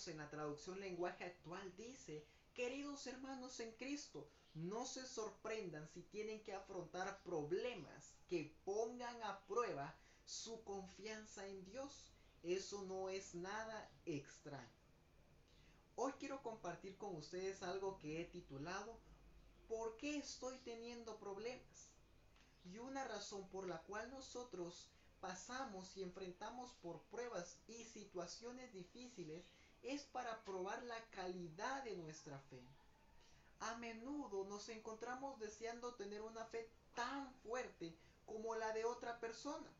12 en la traducción lenguaje actual dice, queridos hermanos en Cristo, no se sorprendan si tienen que afrontar problemas que pongan a prueba su confianza en Dios. Eso no es nada extraño. Hoy quiero compartir con ustedes algo que he titulado ¿Por qué estoy teniendo problemas? Y una razón por la cual nosotros pasamos y enfrentamos por pruebas y situaciones difíciles es para probar la calidad de nuestra fe. A menudo nos encontramos deseando tener una fe tan fuerte como la de otra persona,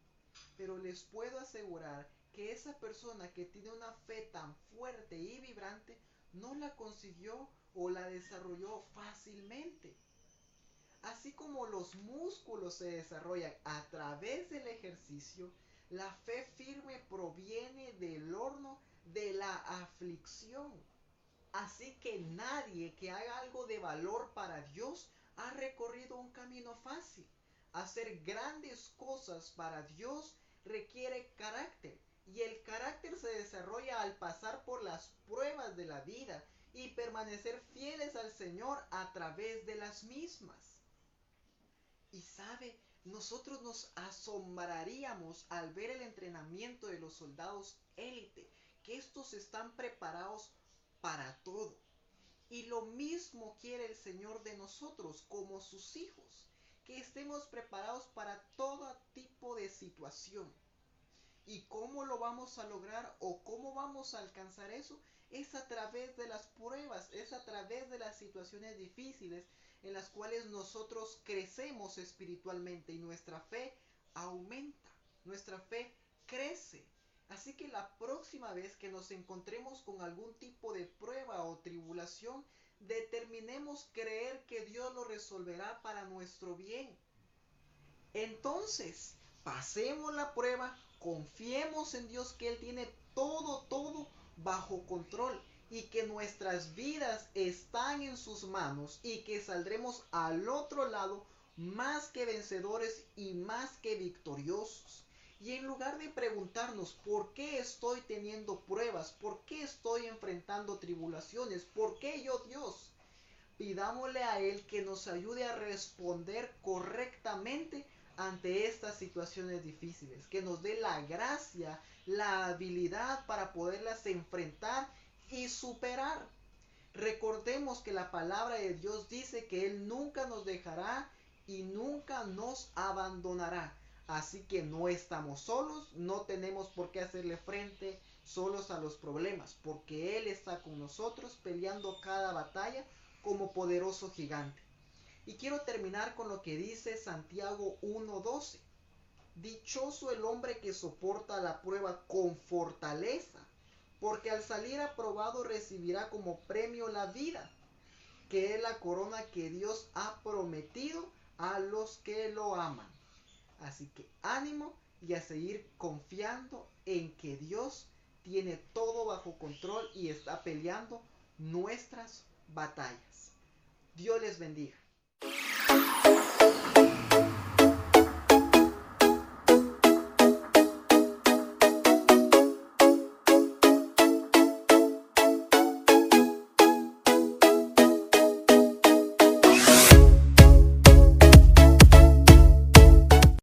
pero les puedo asegurar que esa persona que tiene una fe tan fuerte y vibrante no la consiguió o la desarrolló fácilmente. Así como los músculos se desarrollan a través del ejercicio, la fe firme proviene del horno de la Así que nadie que haga algo de valor para Dios ha recorrido un camino fácil. Hacer grandes cosas para Dios requiere carácter y el carácter se desarrolla al pasar por las pruebas de la vida y permanecer fieles al Señor a través de las mismas. Y sabe, nosotros nos asombraríamos al ver el entrenamiento de los soldados élite, estos están preparados para todo. Y lo mismo quiere el Señor de nosotros como sus hijos, que estemos preparados para todo tipo de situación. ¿Y cómo lo vamos a lograr o cómo vamos a alcanzar eso? Es a través de las pruebas, es a través de las situaciones difíciles en las cuales nosotros crecemos espiritualmente y nuestra fe aumenta, nuestra fe crece. Así que la próxima vez que nos encontremos con algún tipo de prueba o tribulación, determinemos creer que Dios lo resolverá para nuestro bien. Entonces, pasemos la prueba, confiemos en Dios que Él tiene todo, todo bajo control y que nuestras vidas están en sus manos y que saldremos al otro lado más que vencedores y más que victoriosos. Y en lugar de preguntarnos por qué estoy teniendo pruebas, por qué estoy enfrentando tribulaciones, por qué yo Dios, pidámosle a Él que nos ayude a responder correctamente ante estas situaciones difíciles, que nos dé la gracia, la habilidad para poderlas enfrentar y superar. Recordemos que la palabra de Dios dice que Él nunca nos dejará y nunca nos abandonará. Así que no estamos solos, no tenemos por qué hacerle frente solos a los problemas, porque Él está con nosotros peleando cada batalla como poderoso gigante. Y quiero terminar con lo que dice Santiago 1.12. Dichoso el hombre que soporta la prueba con fortaleza, porque al salir aprobado recibirá como premio la vida, que es la corona que Dios ha prometido a los que lo aman. Así que ánimo y a seguir confiando en que Dios tiene todo bajo control y está peleando nuestras batallas. Dios les bendiga.